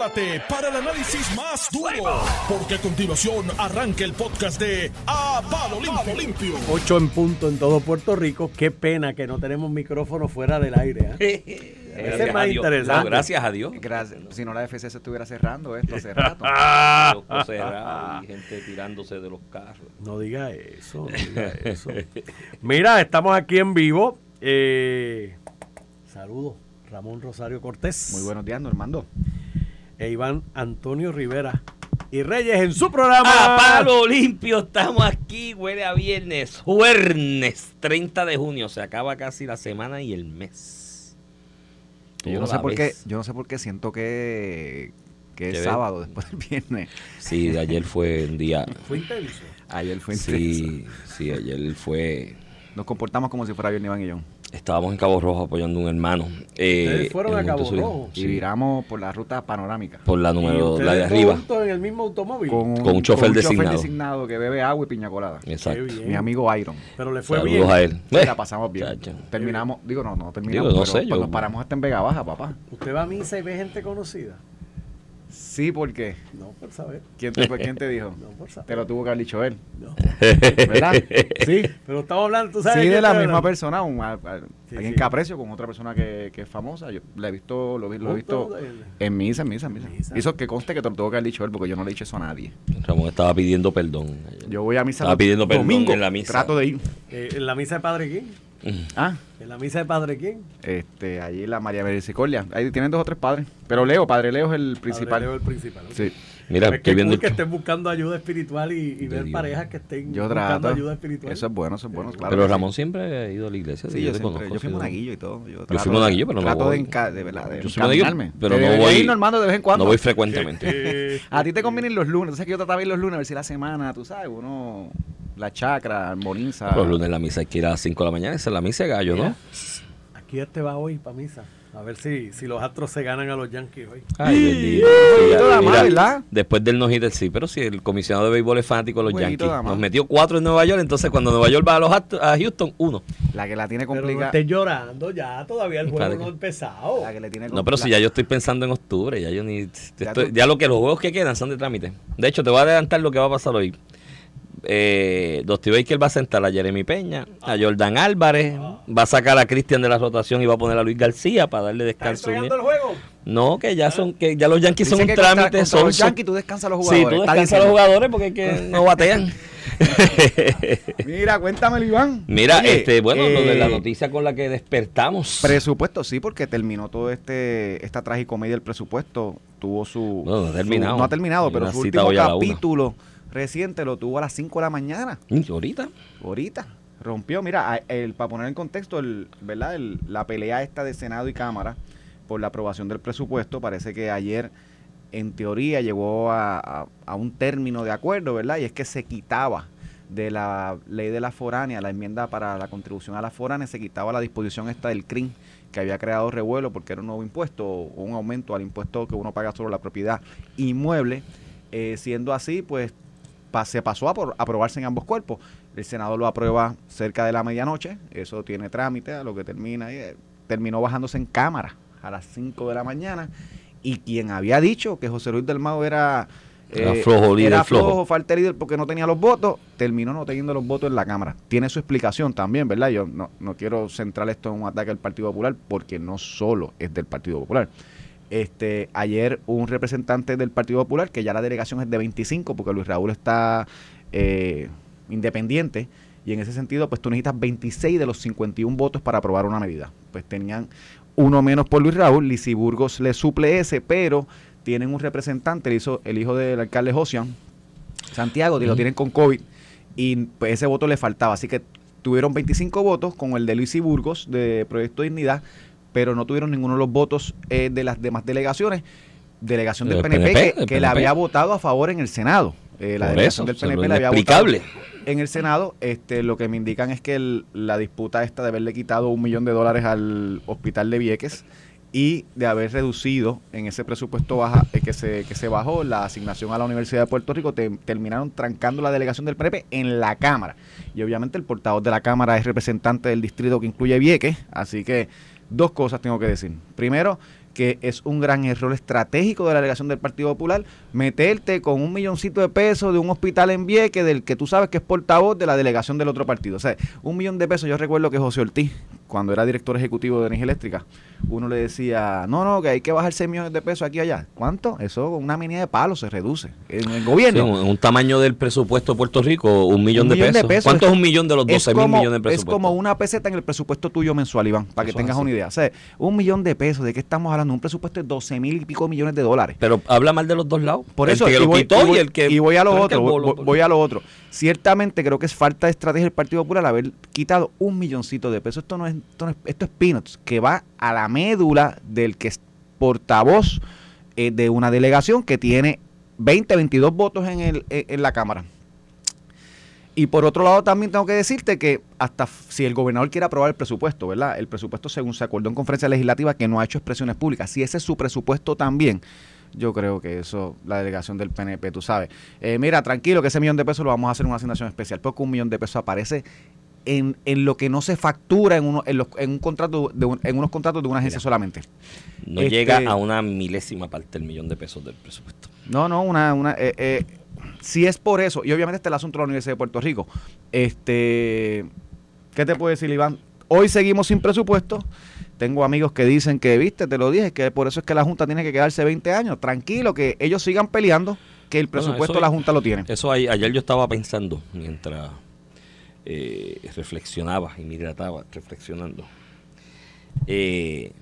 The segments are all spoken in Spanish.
prepárate para el análisis más duro, porque a continuación arranca el podcast de A Palo Limpio. Limpio. 8 en punto en todo Puerto Rico. Qué pena que no tenemos micrófono fuera del aire. ¿eh? Ese es más interesante. No, gracias a Dios. Gracias. Si no, la FCC estuviera cerrando esto hace rato. Y gente tirándose de los carros. No diga eso, no diga eso. Mira, estamos aquí en vivo. Eh, saludos, Ramón Rosario Cortés. Muy buenos días, Normando. E Iván Antonio Rivera. Y Reyes en su programa. A palo limpio, estamos aquí, huele a viernes, jueves 30 de junio, se acaba casi la semana y el mes. Yo no sé por qué, yo no sé por qué siento que, que ¿Qué es ves? sábado después del viernes. Sí, de ayer fue un día. Fue intenso. Ayer fue intenso. Sí, sí, ayer fue. Nos comportamos como si fuera viernes Iván y yo. Estábamos en Cabo Rojo apoyando a un hermano. eh, Ustedes fueron a Cabo. Rojo. Y Sí, viramos por la ruta panorámica. por la ¿Y número, la de arriba. juntos en el mismo automóvil. Con Con un chofer designado. designado que bebe agua y piña colada. Exacto. Mi amigo Iron. Pero le fue Saludos bien. a él. Eh, la pasamos bien. Terminamos, digo, no, no terminamos. Digo, no pero sé, yo- nos paramos hasta en Vega Baja, papá. ¿Usted va a misa y ve gente conocida? Sí, porque No, por saber. ¿quién te, ¿quién te dijo? No, por saber. Te lo tuvo que haber dicho él, No. ¿verdad? Sí. Pero estamos hablando, tú sabes. Sí, de la misma hablando? persona, un, a- a- Sí, alguien sí. que aprecio con otra persona que, que es famosa. Yo la he visto, lo, lo he visto en misa, en misa, en misa. Misa. Eso que conste que te lo tuvo que haber dicho él, porque yo no le he dicho eso a nadie. Ramón estaba pidiendo perdón. Yo voy a misa Estaba pidiendo perdón domingos, en la misa. trato de ir. eh, en la misa de Padre quién? Ah, En la misa de Padre quién? este, allí la María Misericordia. Ahí tienen dos o tres padres. Pero Leo, Padre Leo es el principal. Padre Leo el principal. Sí. Mira, Es que estoy viendo cool que estén buscando ayuda espiritual y, y ver Dios. parejas que estén Yo buscando trato. ayuda espiritual. Eso es bueno, eso es bueno. Claro Pero sí. Ramón siempre ha ido a la iglesia. Sí, yo, te siempre, conozco, yo fui monaguillo y todo. Yo, fui trato- monaguillo, pero no trato voy. de, enca- de, verdad, de Yo soy monaguillo, pero no voy- ir, Normando, de vez en cuando. No voy frecuentemente. A ti te conviene ir los lunes. Entonces que yo trataba de ir los lunes a ver si la semana, tú sabes, uno, la chacra, armoniza. Los lunes la misa hay que ir a las 5 de la mañana. Esa es la misa de gallo, ¿no? Aquí este va hoy para misa. A ver si, si los astros se ganan a los Yankees hoy. Ay, bendito. Sí. Después del no hitter, sí. Pero si el comisionado de béisbol es fanático de los Yankees. Nos metió cuatro en Nueva York. Entonces, cuando Nueva York va a, los Ast- a Houston, uno. La que la tiene Pero no complicada. estés llorando ya, todavía el juego Claro no ha empezado. La que le tiene No, pero si ya yo estoy pensando en octubre, ya yo ni. Ya estoy- tú- ya lo que los juegos que quedan son de trámite. De hecho, te voy a adelantar lo que va a pasar hoy. Eh, Dusty Baker va a sentar a Jeremy Peña, a Jordan Álvarez, va a sacar a Cristian de la rotación y va a poner a Luis García para darle ¿Estás descanso. entregando el juego? No, que ya son, que ya los Yankees son un contra- trámite, contra son, los Yankees tú descansas a los Sí, jugadores. tú está descansas a los jugadores porque es que no batean. Mira, cuéntamelo, Iván. Mira, Oye, este, bueno, lo de la eh, noticia con la que despertamos. Presupuesto, sí, porque terminó todo este esta tragicomedia del presupuesto. Tuvo su. No, no ha su- terminado. no ha terminado, pero su último capítulo reciente lo tuvo a las 5 de la mañana. Mm, Ahorita. Ahorita. Rompió, mira, el, para poner en contexto, el, ¿verdad? El- la pelea esta de Senado y Cámara por la aprobación del presupuesto, parece que ayer, en teoría, llegó a, a- a un término de acuerdo, ¿verdad? Y es que se quitaba de la ley de la foránea, la enmienda para la contribución a la foránea, se quitaba la disposición esta del CRIM, que había creado revuelo porque era un nuevo impuesto o un aumento al impuesto que uno paga sobre la propiedad inmueble. Eh, siendo así, pues pa- se pasó a por- aprobarse en ambos cuerpos. El Senado lo aprueba cerca de la medianoche, eso tiene trámite, a lo que termina, y, eh, terminó bajándose en cámara a las 5 de la mañana. Y quien había dicho que José Luis del Mago era, eh, Era flojo, líder era flojo. flojo, falta líder porque no tenía los votos, terminó no teniendo los votos en la Cámara. Tiene su explicación también, ¿verdad? Yo no, no quiero centrar esto en un ataque al Partido Popular porque no solo es del Partido Popular. Este, ayer un representante del Partido Popular, que ya la delegación es de 25, porque Luis Raúl está eh, independiente, y en ese sentido, pues tú necesitas 26 de los 51 votos para aprobar una medida. Pues tenían uno menos por Luis Raúl, Lisi Burgos le suple ese, pero tienen un representante, el hijo, el hijo del alcalde Josian, Santiago, y lo tienen con COVID, y pues ese voto le faltaba. Así que tuvieron 25 votos con el de Luis y Burgos de Proyecto Dignidad, pero no tuvieron ninguno de los votos eh, de las demás delegaciones. Delegación del Del PNP, PNP, que, del que le PNP. había votado a favor en el Senado. Eh, la Por delegación eso, del PNP le había votado en el Senado. Este, lo que me indican es que el- la disputa esta de haberle quitado un millón de dólares al hospital de Vieques y de haber reducido en ese presupuesto baja eh, que se que se bajó la asignación a la Universidad de Puerto Rico te- terminaron trancando la delegación del PNP en la Cámara y obviamente el portavoz de la Cámara es representante del distrito que incluye Vieques así que dos cosas tengo que decir primero que es un gran error estratégico de la delegación del Partido Popular meterte con un milloncito de pesos de un hospital en Vieques del que tú sabes que es portavoz de la delegación del otro partido. O sea, un millón de pesos, yo recuerdo que José Ortiz, cuando era director ejecutivo de Energía Eléctrica, uno le decía, no, no, que hay que bajar 6 millones de pesos aquí y allá. ¿Cuánto? Eso con una minía de palos se reduce. En el gobierno. Sí, un, un tamaño del presupuesto de Puerto Rico, un millón, Un de, millón de pesos. pesos. ¿Cuánto es un millón de los Es 12 mil millones de Es presupuesto? como una peseta en el presupuesto tuyo mensual, Iván, para que Eso tengas es una idea. O sea, un millón de pesos, ¿de qué estamos hablando? Un presupuesto de 12 mil y pico millones de dólares. Pero habla mal de los dos lados. Por El eso, que y voy, quitó y voy- y el que. y voy a lo otro, voy, bolo. voy- voy a lo otro. Ciertamente creo que es falta de estrategia del Partido Popular haber quitado un milloncito de pesos. Esto no es, esto, es- peanuts, que va a la médula del que es portavoz eh, de una delegación que tiene 20, 22 votos en, el, en- en la Cámara. Y por otro lado también tengo que decirte que hasta si el gobernador quiere aprobar el presupuesto, ¿verdad? El presupuesto según se acordó en conferencia legislativa que no ha hecho expresiones públicas. Si ese es su presupuesto también, yo creo que eso, la delegación del PNP, tú sabes. Eh, mira, tranquilo que ese millón de pesos lo vamos a hacer en una asignación especial, porque un millón de pesos aparece en, en lo que no se factura en, uno, en, los- en un contrato de un- en unos contratos de una agencia Mira. solamente. No Este- llega a una milésima parte del millón de pesos del presupuesto. No, no, una, una, eh, eh, si es por eso, y obviamente este es el asunto de la Universidad de Puerto Rico, este, ¿qué te puedo decir, Iván? Hoy seguimos sin presupuesto. Tengo amigos que dicen que, viste, te lo dije, que por eso es que la Junta tiene que quedarse 20 años. Tranquilo, que ellos sigan peleando, que el Bueno, presupuesto la Junta lo tiene. Eso ahí- ayer yo estaba pensando mientras eh, reflexionaba y me hidrataba reflexionando. eh,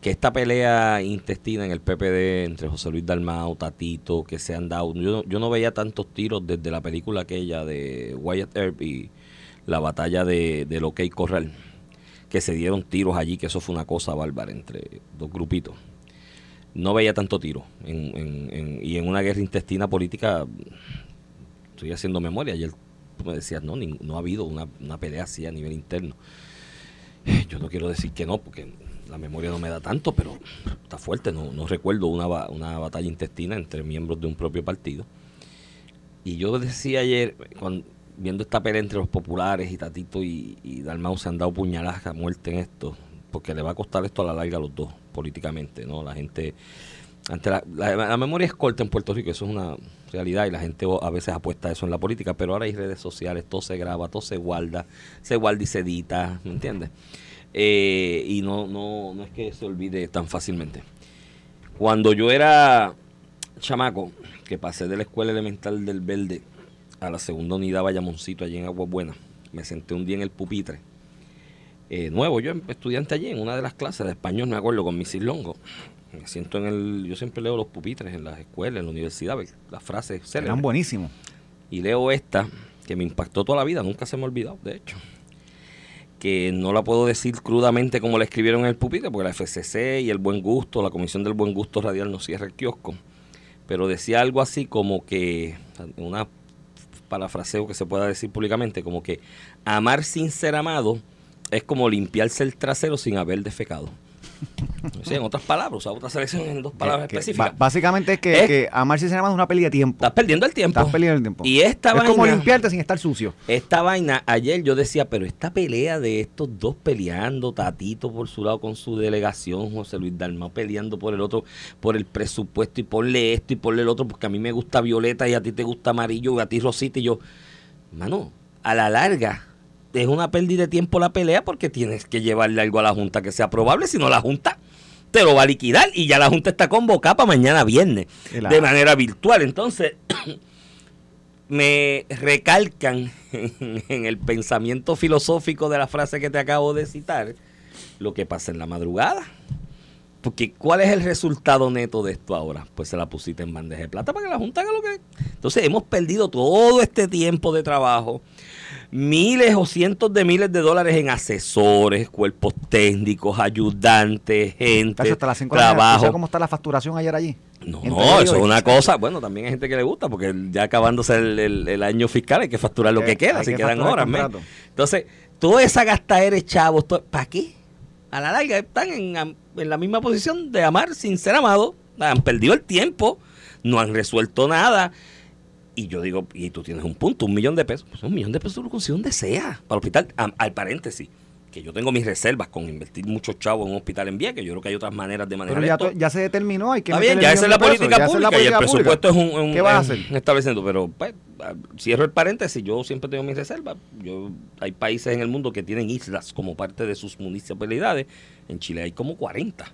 que esta pelea intestina en el PPD entre José Luis Dalmau, Tatito, que se han dado. Yo, no- veía tantos tiros desde la película aquella de Wyatt Earp y la batalla de, del OK Corral. Que se dieron tiros allí, que eso fue una cosa bárbara entre dos grupitos. No veía tanto tiro. En, en- en- y en una guerra intestina política, estoy haciendo memoria. Ayer me decías, no, no ha habido una, una pelea así a nivel interno. Yo no quiero decir que no, porque la memoria no me da tanto, pero está fuerte. No, no recuerdo una, una batalla intestina entre miembros de un propio partido. Y yo decía ayer, cuando, viendo esta pelea entre los populares y Tatito y, y Dalmau se han dado puñaladas a muerte en esto, porque le va a costar esto a la larga a los dos, políticamente, ¿no? La gente, ante la- la memoria es corta en Puerto Rico, eso es una realidad y la gente a veces apuesta eso en la política, pero ahora hay redes sociales, todo se graba, todo se guarda, se guarda y se edita, ¿me entiendes? Eh, y no, no, no es que se olvide tan fácilmente. Cuando yo era chamaco, que pasé de la escuela elemental del Verde a la segunda unidad Bayamoncito, allí en Agua Buena, me senté un día en el pupitre. eh, nuevo, yo estudiante allí en una de las clases de español, me acuerdo, con Mrs. Longo. Me siento en el. Yo siempre leo los pupitres en las escuelas, en la universidad, ve, las frases Eran célebres. buenísimos. Y leo esta, que me impactó toda la vida, nunca se me ha olvidado, de hecho. Que no la puedo decir crudamente como la escribieron en el pupitre, porque la FCC y el Buen Gusto, la Comisión del Buen Gusto Radial no cierra el kiosco. Pero decía algo así como que, una parafraseo que se pueda decir públicamente, como que amar sin ser amado es como limpiarse el trasero sin haber defecado. O sea, en otras palabras, usar otra selección en dos palabras Que- específicas. básicamente es que, Es- que amar sin ser amado es una pelea de tiempo. Estás perdiendo el tiempo. Estás perdiendo el tiempo. Y esta es vaina, como limpiarte sin estar sucio. esta vaina, ayer yo decía, pero esta pelea de estos dos peleando, Tatito por su lado con su delegación, José Luis Dalmau peleando por el otro, por el presupuesto y ponle esto y ponle el otro, porque a mí me gusta violeta y a ti te gusta amarillo y a ti rosita y yo, mano, a la larga es una pérdida de tiempo la pelea porque tienes que llevarle algo a la Junta que sea probable, si no la Junta te lo va a liquidar y ya la Junta está convocada para mañana viernes de manera virtual. Entonces, me recalcan en el pensamiento filosófico de la frase que te acabo de citar lo que pasa en la madrugada. Porque ¿cuál es el resultado neto de esto ahora? Pues se la pusiste en bandeja de plata para que la Junta haga lo que... Entonces hemos perdido todo este tiempo de trabajo, miles o cientos de miles de dólares en asesores, cuerpos técnicos, ayudantes, gente, hasta las 5 de la mañana. ¿Tú trabajo. cómo está la facturación ayer allí? No, no, eso es una cosa. Bueno, también hay gente que le gusta porque ya acabándose el, el- el año fiscal hay que facturar lo Eh, que queda, si que quedan horas. Entonces, toda esa gastadera de chavos, ¿para qué? A la larga están en, en la misma posición de amar sin ser amado. Han perdido el tiempo, no han resuelto nada. Y yo digo, y tú tienes un punto, un millón de pesos. Pues un millón de pesos tú lo consigues donde sea, para el hospital. Am- al paréntesis, que yo tengo mis reservas con invertir muchos chavos en un hospital en Vieques, yo creo que hay otras maneras de manejar Pero ya, esto. to- ya se determinó, hay que Está bien, ya esa es la política pesos, pública y el presupuesto es un, un- ¿Qué vas a hacer? un establecimiento. Pero pues, cierro el paréntesis, yo siempre tengo mis reservas. Yo, hay países en el mundo que tienen islas como parte de sus municipalidades. En Chile hay como 40.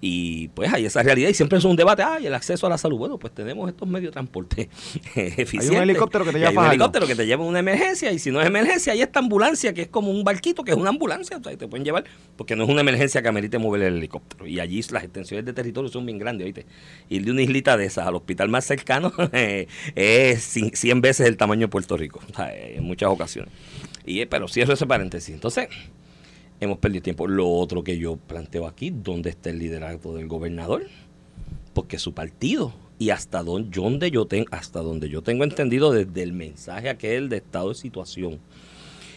Y pues hay esa realidad y siempre es un debate, ay, el acceso a la salud. Bueno, pues tenemos estos medios de transporte eficientes. helicóptero que te lleva hay un helicóptero que te lleva a una emergencia y si no es emergencia, hay esta ambulancia que es como un barquito, que es una ambulancia, o sea, te pueden llevar, porque no es una emergencia que amerite mover el helicóptero. Y allí las extensiones de territorio son bien grandes, ¿oíste? Ir de una islita de esas al hospital más cercano es 100 veces el tamaño de Puerto Rico, en muchas ocasiones. Y, eh, pero cierro ese paréntesis. Entonces, hemos perdido tiempo. Lo otro que yo planteo aquí, ¿dónde está el liderazgo del gobernador? Porque su partido y hasta don- donde yo ten- hasta donde yo tengo entendido desde el mensaje aquel de estado de situación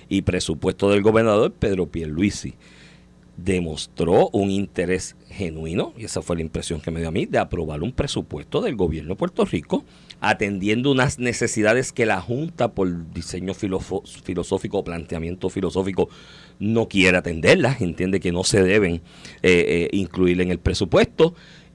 y presupuesto del gobernador Pedro Pierluisi demostró un interés genuino, y esa fue la impresión que me dio a mí, de aprobar un presupuesto del gobierno de Puerto Rico, atendiendo unas necesidades que la Junta, por diseño filosófico planteamiento filosófico, no quiere atenderlas, entiende que no se deben eh, eh, incluir en el presupuesto.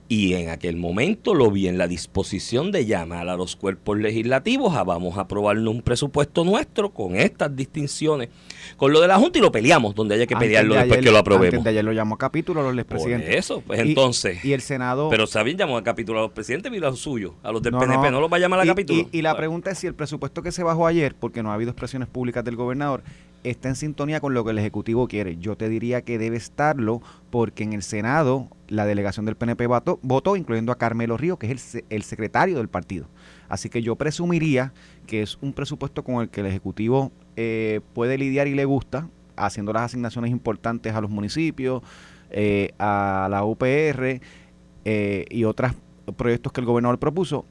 Y en aquel momento lo vi en la disposición de llamar a los cuerpos legislativos a vamos a aprobarnos un presupuesto nuestro con estas distinciones. Con lo de la Junta y lo peleamos, donde haya que Antes pelearlo de después ayer- que lo aprobemos. Antes de ayer lo llamó a capítulo a los Por expresidentes. eso, pues Y- entonces. Y el Senado... pero saben llamó a capítulo a los presidentes y a los suyos, a los del No, PNP, no, no. los va a llamar a Y- capítulo. Y, y la pregunta es si el presupuesto que se bajó ayer, porque no ha habido expresiones públicas del gobernador, está en sintonía con lo que el Ejecutivo quiere. Yo te diría que debe estarlo porque en el Senado la delegación del PNP votó, votó incluyendo a Carmelo Río, que es el, el secretario del partido. Así que yo presumiría que es un presupuesto con el que el Ejecutivo eh, puede lidiar y le gusta, haciendo las asignaciones importantes a los municipios, eh, a la UPR eh, y otros proyectos que el gobernador propuso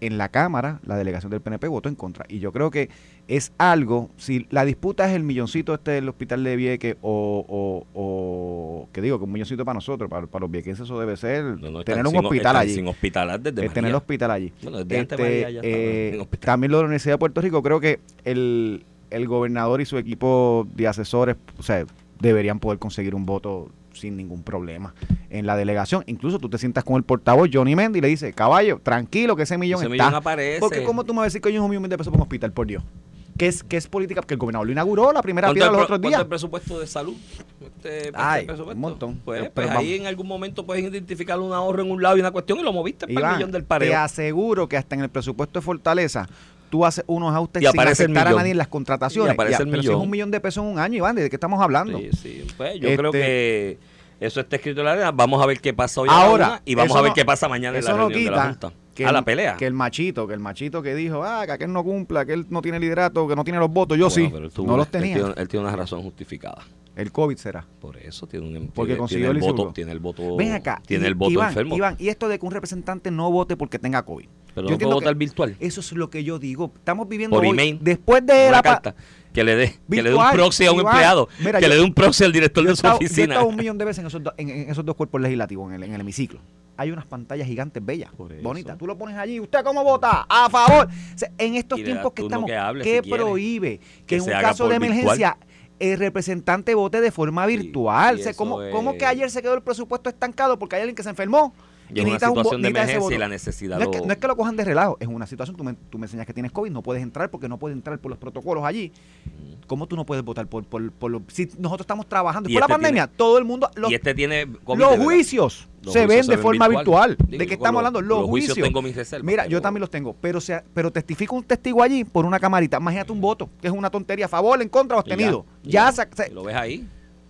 en la Cámara, la delegación del PNP votó en contra. Y yo creo que es algo, si la disputa es el milloncito este del hospital de Vieques o, o, o que digo, que un milloncito para nosotros, para, para los viequenses eso debe ser No, no, están tener un hospital allí. Sin hospitalar desde tener María. el hospital allí. Bueno, desde Este, María ya eh, hospital. también lo de la Universidad de Puerto Rico, creo que el, el gobernador y su equipo de asesores, o sea, deberían poder conseguir un voto sin ningún problema en la delegación. Incluso tú te sientas con el portavoz Johnny Mendy y le dices, caballo, tranquilo que ese millón Ese está. millón aparece. Porque ¿cómo tú me vas a decir que es un millón de pesos para un hospital, por Dios? ¿Qué es, qué es política? Porque el gobernador lo inauguró la primera ¿Cuánto piedra los otros cuánto días. el presupuesto de salud? Este, este Ay, presupuesto. un montón. Pues, Pero pues ahí en algún momento puedes identificar un ahorro en un lado y una cuestión y lo moviste para el millón del te pareo. aseguro que hasta en el presupuesto de Fortaleza tú haces unos ajustes Y sin afectar a millón. nadie en las contrataciones. Y aparece el pero si es millón. un millón de pesos en un año, Iván, ¿de qué estamos hablando? Sí, sí. Pues yo Este- creo que eso está escrito en la arena. Vamos a ver qué pasa hoy a la Ahora, una y vamos a ver no- qué pasa mañana en la no reunión de la quita Junta. Que a el- la pelea. Que el machito, que el machito que dijo, ah, que aquel no cumpla, que él no tiene liderato, que no tiene los votos, yo Bueno, sí. pero él tuvo No los él tenía. tiene- Él tiene una razón justificada. El COVID será. Por eso tiene un Porque tiene, consiguió tiene el el voto, tiene el voto, Ven acá. tiene el voto Iván, enfermo. Iván, y esto de que un representante no vote porque tenga COVID. pero Yo no puede votar virtual. Eso es lo que yo digo. Estamos viviendo Por hoy, email. después de la carta que le dé, que le dé un proxy a un empleado, Mira, que yo- le dé un proxy al director de su estado- Yo he oficina. estado un millón de veces en esos, do- en, en esos dos cuerpos legislativos, en el, en el hemiciclo. Hay unas pantallas gigantes bellas, bonitas. Tú lo pones allí. ¿Usted cómo vota? A favor. O sea, en estos tiempos que estamos, que hable ¿qué si prohíbe que, Que en un caso de emergencia el representante vote de forma virtual? O sea, ¿cómo, que ayer se quedó el presupuesto estancado porque hay alguien que se enfermó? Y es una un situación de emergencia y la necesidad No es, que, lo- no es que lo cojan de relajo, es una situación, tú me, tú me enseñas que tienes COVID, no puedes entrar porque no puedes entrar por los protocolos allí. ¿Cómo tú no puedes votar por, por, por los... Si nosotros estamos trabajando, Y por la este pandemia, todo el mundo... Los, y este tiene COVID, los juicios Los se ven de forma virtual. virtual. Digo, ¿De qué estamos hablando? Los, los juicios tengo mis reservas, Mira, yo también los tengo. Pero, se, pero testifico un testigo allí por una camarita. Imagínate un voto, que es una tontería. A favor, en contra, Y abstenido. y Ya, se- se- Lo ves ahí.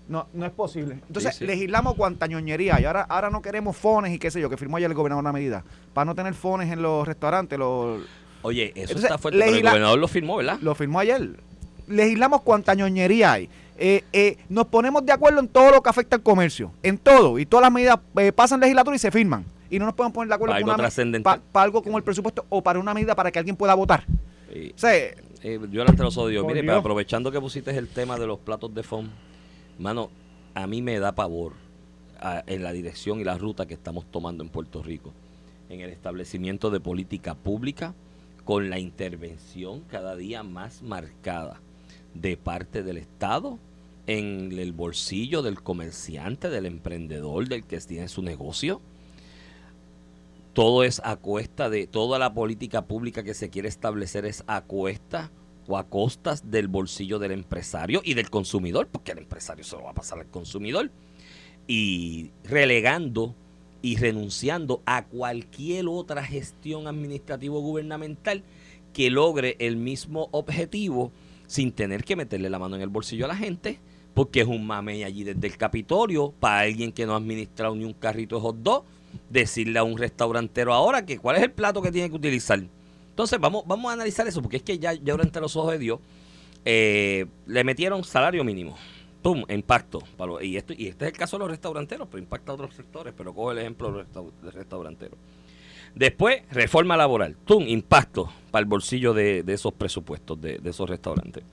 No, no es posible. Entonces, Sí, sí. legislamos cuanta ñoñería. Y ahora, ahora no queremos fones y qué sé yo, que firmó ayer el gobernador una medida. Para no tener fones en los restaurantes, los, Oye, eso Entonces, está fuerte, pero el gobernador lo firmó, ¿verdad? lo firmó ayer. Legislamos cuanta ñoñería hay. Eh, eh, nos ponemos de acuerdo en todo lo que afecta al comercio. En todo. Y todas las medidas eh, pasan legislatura y se firman. Y no nos podemos poner de acuerdo Para algo una pa- para algo como el presupuesto o para una medida para que alguien pueda votar. Y- O sea, Eh, yo delante de los odios. Por Mire, Dios. pero aprovechando que pusiste el tema de los platos de foam, mano, a mí me da pavor en la dirección y la ruta que estamos tomando en Puerto Rico, en el establecimiento de política pública, con la intervención cada día más marcada de parte del Estado en el bolsillo del comerciante, del emprendedor, del que tiene su negocio. Todo es a cuesta de toda la política pública que se quiere establecer es a cuesta o a costas del bolsillo del empresario y del consumidor, porque el empresario se lo va a pasar al consumidor, y relegando y renunciando a cualquier otra gestión administrativa gubernamental que logre el mismo objetivo sin tener que meterle la mano en el bolsillo a la gente, porque es un mame allí desde el Capitolio para alguien que no ha administrado ni un carrito de hot dog, decirle a un restaurantero ahora que cuál es el plato que tiene que utilizar. Entonces vamos, vamos a analizar eso, porque es que ya, entre los ojos de Dios eh, le metieron salario mínimo. ¡Pum! Impacto. y, esto, y este es el caso de los restauranteros, pero impacta a otros sectores, pero coge el ejemplo de los restauranteros. Después, reforma laboral. ¡Tum! Impacto para el bolsillo de, esos presupuestos, de, esos restaurantes.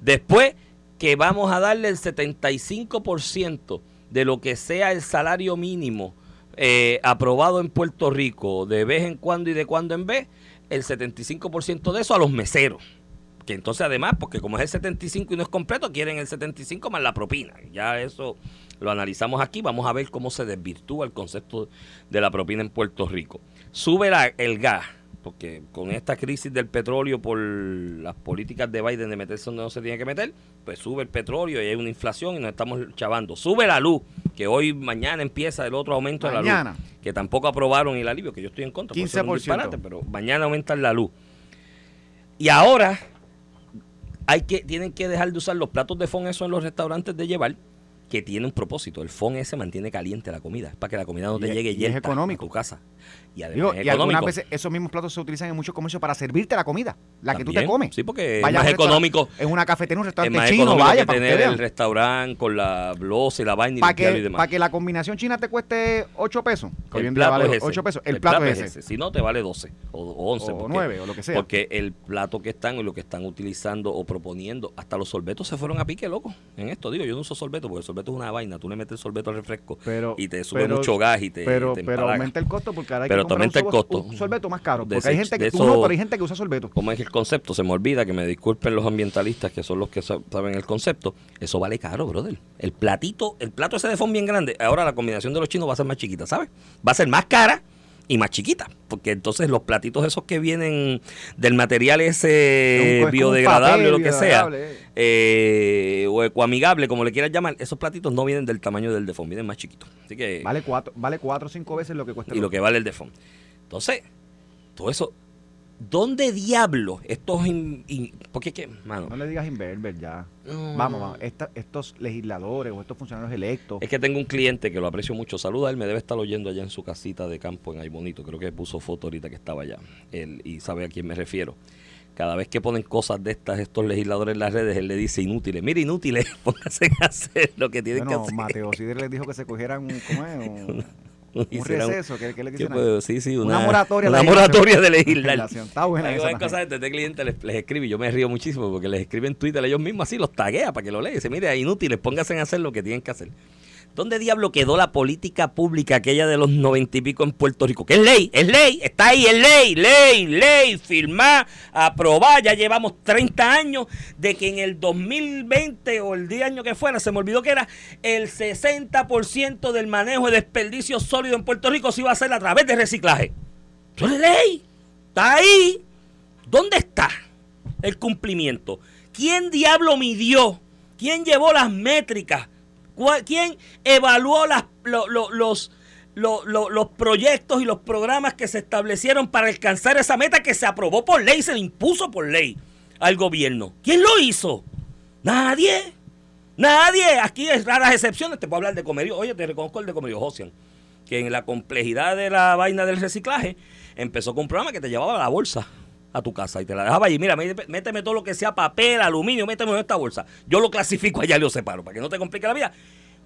Después, que vamos a darle el 75% de lo que sea el salario mínimo eh, aprobado en Puerto Rico de vez en cuando y de cuando en vez, el 75% de eso a los meseros. Que entonces además, porque como es el 75 y no es completo, quieren el 75 más la propina. Ya eso lo analizamos aquí, vamos a ver cómo se desvirtúa el concepto de la propina en Puerto Rico. Sube el gas, porque con esta crisis del petróleo por las políticas de Biden de meterse donde no se tiene que meter, pues sube el petróleo y hay una inflación y nos estamos chavando. Sube la luz, que hoy, mañana empieza el otro aumento de la luz, que tampoco aprobaron el alivio, que yo estoy en contra, 15%. pero mañana aumentan la luz. Y ahora hay que tienen que dejar de usar los platos de fondo eso en los restaurantes de llevar que tiene un propósito. El FON ese mantiene caliente la comida, para que la comida no te llegue y es económico. a tu casa. Y además y algunas veces esos mismos platos se utilizan en muchos comercios para servirte la comida, la que tú te comes. Sí, porque es más económico. En una cafetería, un restaurante chino, vaya, que tener el restaurante con la blosa y la vaina y, para que, y demás. Para que la combinación china te cueste 8 pesos. el plato vale es 8 pesos. El, plato, es ese. Si no, te vale 12 o 11. O 9 o lo que sea. Porque el plato que están o lo que están utilizando o proponiendo, hasta los sorbetos se fueron a pique, loco. En esto, digo, yo no uso sorbeto porque el sorbeto es una vaina. Tú le metes el sorbeto al refresco y te sube mucho gas y te. Pero, pero aumenta el costo porque ahora hay que aumenta el costo un sorbeto más caro. Porque hay gente que pero hay gente que usa sorbeto. Como es el concepto, se me olvida que me disculpen los ambientalistas que son los que saben el concepto. Eso vale caro, brother. El platito, el plato ese de fondo bien grande, ahora la combinación de los chinos va a ser más chiquita, ¿sabes? Va a ser más cara y más chiquita, porque entonces los platitos esos que vienen del material ese biodegradable o lo que sea, eh, o ecoamigable, como le quieras llamar, esos platitos no vienen del tamaño del defón, vienen más chiquitos. Así que vale cuatro, vale cuatro o cinco veces lo que cuesta. Y lo que vale el defón. Entonces, todo eso, ¿dónde diablo estos... porque qué, mano? No le digas Inverber ya. Vamos, vamos. estos legisladores o estos funcionarios electos. Es que tengo un cliente que lo aprecio mucho. Saluda, él me debe estar oyendo allá en su casita de campo en Aybonito. Creo que puso foto ahorita que estaba allá. Él, y sabe a quién me refiero cada vez que ponen cosas de estas estos legisladores en las redes, él le dice inútiles. Mire, inútiles, pónganse a hacer lo que tienen que hacer. Mateo Sider les dijo que se cogieran ¿cómo es? un receso, ¿qué, le dicen? Puedo, sí, sí, una, una moratoria, una moratoria de legislar. Está buena Hay cosas de este cliente les, les, escribe y yo me río muchísimo porque les escriben en Twitter ellos mismos así, los taguea para que lo lean. Dice, mire, inútiles, pónganse a hacer lo que tienen que hacer. ¿Dónde diablo quedó la política pública aquella de los noventa y pico en Puerto Rico? Que es ley, es ley, está ahí, es ley, ley, ley, firmar, aprobar. Ya llevamos 30 años de que en el 2020 o el día año que fuera, se me olvidó que era el 60% del manejo de desperdicio sólido en Puerto Rico se iba a hacer a través de reciclaje. Eso es ley, está ahí. ¿Dónde está el cumplimiento? ¿Quién diablo midió? ¿Quién llevó las métricas? ¿Quién evaluó los, los proyectos y los programas que se establecieron para alcanzar esa meta que se aprobó por ley, se le impuso por ley al gobierno? ¿Quién lo hizo? Nadie. Nadie. Aquí es raras excepciones. Te puedo hablar de Comerio. Oye, te reconozco el de Comerio Josian. Que en la complejidad de la vaina del reciclaje empezó con un programa que te llevaba a la bolsa a tu casa y te la dejaba allí. Mira, méteme todo lo que sea papel, aluminio, méteme en esta bolsa. Yo lo clasifico allá y lo separo para que no te complique la vida.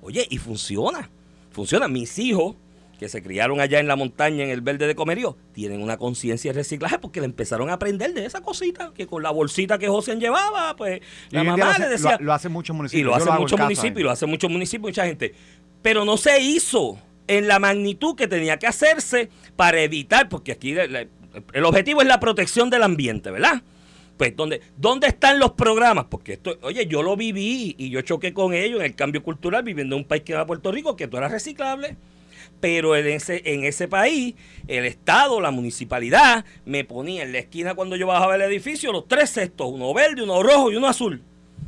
Oye, y funciona. Funciona. Mis hijos, que se criaron allá en la montaña, en el verde de Comerío, tienen una conciencia de reciclaje porque le empezaron a aprender de esa cosita, que con la bolsita que José llevaba, pues la mamá le decía. Lo, hace muchos municipios. Y lo hace muchos municipios, y lo hace muchos municipios, mucha gente. Pero no se hizo en la magnitud que tenía que hacerse para evitar, porque aquí el objetivo es la protección del ambiente, ¿verdad? Pues, ¿dónde, ¿dónde están los programas? Porque esto, oye, yo lo viví y yo choqué con ellos en el cambio cultural viviendo en un país que era Puerto Rico, que todo era reciclable. Pero en ese, en ese país, el Estado, la municipalidad, me ponía en la esquina cuando yo bajaba el edificio los tres cestos, uno verde, uno rojo y uno azul.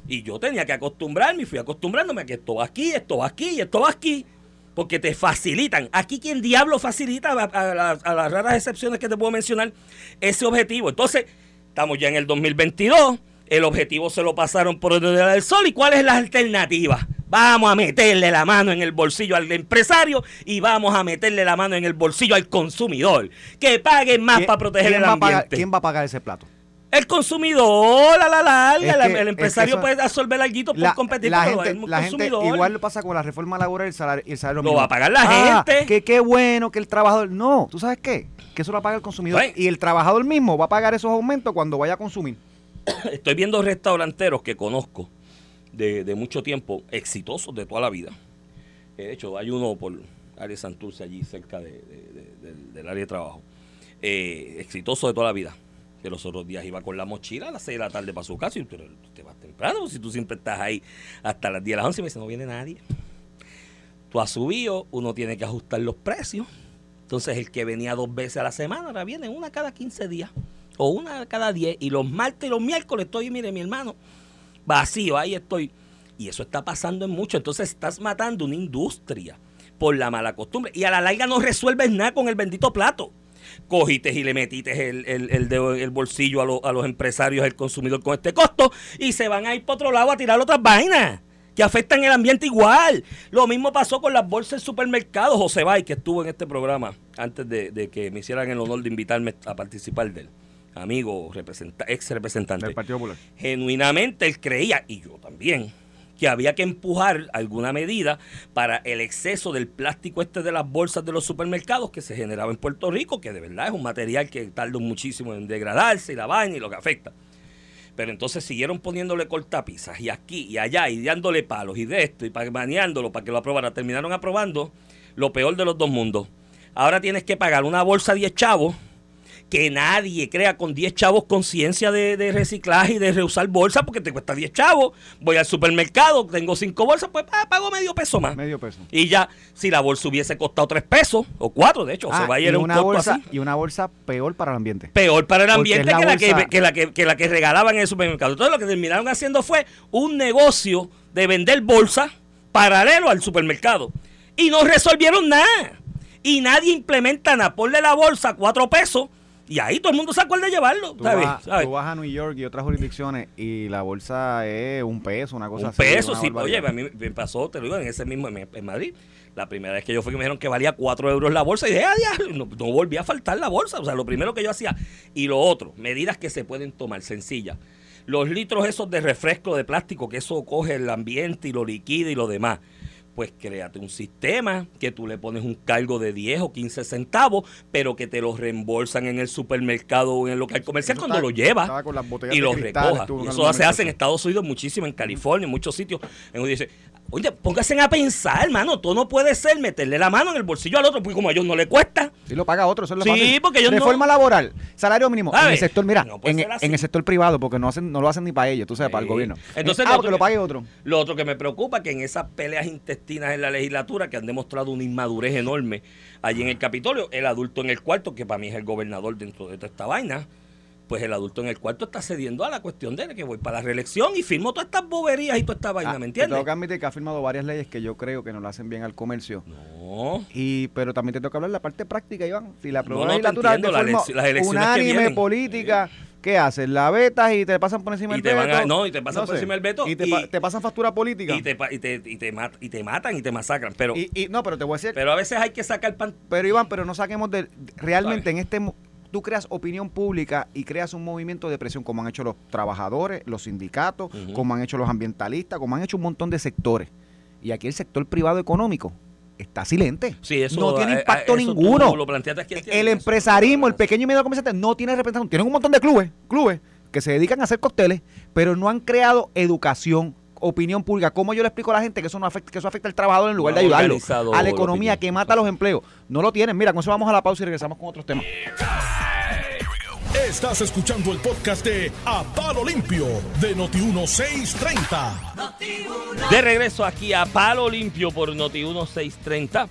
Y yo tenía que acostumbrarme y fui acostumbrándome a que esto va aquí, esto va aquí y esto va aquí. Porque te facilitan. Aquí quien diablo facilita, a, a las- a las raras excepciones que te puedo mencionar, ese objetivo. Entonces, estamos ya en el 2022, el objetivo se lo pasaron por el del sol. ¿Y cuál es la alternativa? Vamos a meterle la mano en el bolsillo al empresario y vamos a meterle la mano en el bolsillo al consumidor. Que paguen más ¿Quién- para proteger el pagar- ambiente. ¿Quién va a pagar ese plato? El consumidor, a la larga, Es la- que- el es que empresario eso- puede absorber algo por La, competir, la pero gente, el la gente consumidor igual pasa con la reforma laboral y el salario, el salario Lo va a pagar la Ah, gente. Que qué bueno que el trabajador. No, ¿tú sabes qué? Que eso lo paga el consumidor. Bueno. Y el trabajador mismo va a pagar esos aumentos cuando vaya a consumir. Estoy viendo restauranteros que conozco de, de mucho tiempo, exitosos de toda la vida. De hecho, hay uno por área Santurce, allí cerca de- de- de- del, del área de trabajo. Eh, exitoso de toda la vida. Que los otros días iba con la mochila a las 6 de la tarde para su casa y tú te vas temprano, si tú siempre estás ahí hasta las 10 de las 11 y me dice, no viene nadie. Tú has subido, uno tiene que ajustar los precios. Entonces el que venía dos veces a la semana, ahora viene una cada 15 días o una cada 10 y los martes y los miércoles estoy, mire mi hermano, vacío, ahí estoy. Y eso está pasando en mucho. Entonces estás matando una industria por la mala costumbre. Y a la larga no resuelves nada con el bendito plato. Cogiste y le metiste el, el, el dedo en el bolsillo a, lo- a los empresarios, el consumidor con este costo, y se van a ir para otro lado a tirar otras vainas que afectan el ambiente igual. Lo mismo pasó con las bolsas del supermercado. José Bay, que estuvo en este programa antes de, de que me hicieran el honor de invitarme a participar de él. Amigo, representa, ex representante Del Partido Popular. genuinamente él creía, y yo también, que había que empujar alguna medida para el exceso del plástico este de las bolsas de los supermercados que se generaba en Puerto Rico, que de verdad es un material que tarda muchísimo en degradarse y la vaina y lo que afecta. Pero entonces siguieron poniéndole cortapisas y aquí y allá y dándole palos y de esto y baneándolo para que lo aprobara. Terminaron aprobando lo peor de los dos mundos. Ahora tienes que pagar una bolsa de 10 chavos que nadie crea con 10 chavos conciencia de, de reciclaje y de reusar bolsas porque te cuesta 10 chavos. Voy al supermercado, tengo 5 bolsas, pues ah, pago medio peso más. Medio peso. Y ya, si la bolsa hubiese costado 3 pesos o 4, de hecho, Ah, se va a ir un una costo bolsa, así. y una bolsa peor para el ambiente. Peor para el ambiente la que, la que, bolsa- que la que, que la que regalaban en el supermercado. Entonces lo que terminaron haciendo fue un negocio de vender bolsas paralelo al supermercado. Y no resolvieron nada. Y nadie implementa nada. Ponle la bolsa a 4 pesos y ahí todo el mundo se acuerda de llevarlo. Tú ¿sabes? vas, ¿sabes? tú vas a New York y otras jurisdicciones y la bolsa es un peso, una cosa Un así. peso, sí. barbaridad. Oye, a mí me pasó, te lo digo, en ese mismo, en, en Madrid. La primera vez que yo fui que me dijeron que valía 4 euros la bolsa y dije, ah, diablo", no, no volví a faltar la bolsa. O sea, lo primero que yo hacía. Y lo otro, medidas que se pueden tomar, sencillas. Los litros esos de refresco de plástico, que eso coge el ambiente y lo liquida y lo demás. Pues créate un sistema que tú le pones un cargo de 10 o 15 centavos, pero que te lo reembolsan en el supermercado o en el local comercial Eso cuando lo llevas y de lo cristal, recoja. estuvo en Y algún eso se hace en. Estados Unidos muchísimo, en California, en muchos sitios. En dice, oye, pónganse a pensar, hermano, todo no puede ser meterle la mano en el bolsillo al otro, porque como a ellos no le cuesta. Sí, lo paga otro, eso es lo Sí, porque ellos no- Reforma laboral, salario mínimo. En el sector, mira, No puede en, el sector privado, porque no hacen, no lo hacen ni para ellos, tú sabes, para el gobierno. Entonces, ah, lo otro lo que- pague otro. Lo otro que me preocupa que en esas peleas intestinas en la legislatura que han demostrado una inmadurez enorme allí en el Capitolio, el adulto en el cuarto, que para mí es el gobernador dentro de toda esta vaina, pues el adulto en el cuarto está cediendo a la cuestión de que voy para la reelección y firmo todas estas boberías y toda esta vaina, Ah, ¿me te entiendes? Tengo que admitir que ha firmado varias leyes que yo creo que no le hacen bien al comercio. No. Y, pero también te toca hablar la parte práctica, Iván. Si la aprobó No, no, te de las forma elec- las elecciones que unánime, política, ¿qué haces? La vetas y te pasan por encima Y del te van veto. a- no, y te pasan por encima del veto Y te, y- pa- te pasan factura política. Y te, y, te, y, te mat- y te matan y te masacran. Pero, Y- no, pero te voy a decir, pero a veces hay que sacar pan. Pero Iván, pero no saquemos de realmente ¿Sabes? en este tú creas opinión pública y creas un movimiento de presión como han hecho los trabajadores, los sindicatos, como han hecho los ambientalistas, como han hecho un montón de sectores. Y aquí el sector privado económico está silente. Sí, eso, no tiene eh, impacto eh, eso tú ninguno. lo aquí, el empresarismo, el pequeño y medio comerciante no tiene representación. Tienen un montón de clubes, clubes que se dedican a hacer cócteles, pero no han creado educación, opinión pública. ¿Cómo yo le explico a la gente que eso no afecta, que eso afecta al trabajador en lugar No de ayudarlo? A la economía que mata los empleos. No lo tienen. Mira, con eso vamos a la pausa y regresamos con otros temas. Estás escuchando el podcast de A Palo Limpio de Noti1630. De regreso aquí a Palo Limpio por Noti 1630.